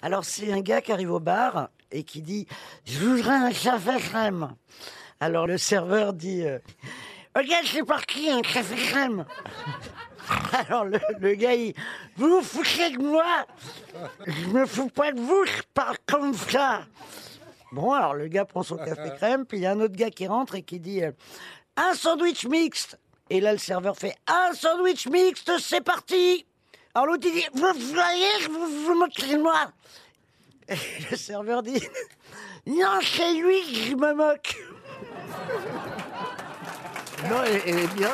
Alors c'est un gars qui arrive au bar et qui dit je voudrais un café crème. Alors le serveur dit euh, ok c'est parti un café crème. Alors le, le gars il vous vous foutez de moi Je me fous pas de vous, je parle comme ça. Bon alors le gars prend son café crème puis il y a un autre gars qui rentre et qui dit euh, un sandwich mixte. Et là le serveur fait un sandwich mixte c'est parti. Alors l'autre il dit vous voyez vous moquez de moi. Et le serveur dit non c'est lui je me moque. Non, est bien.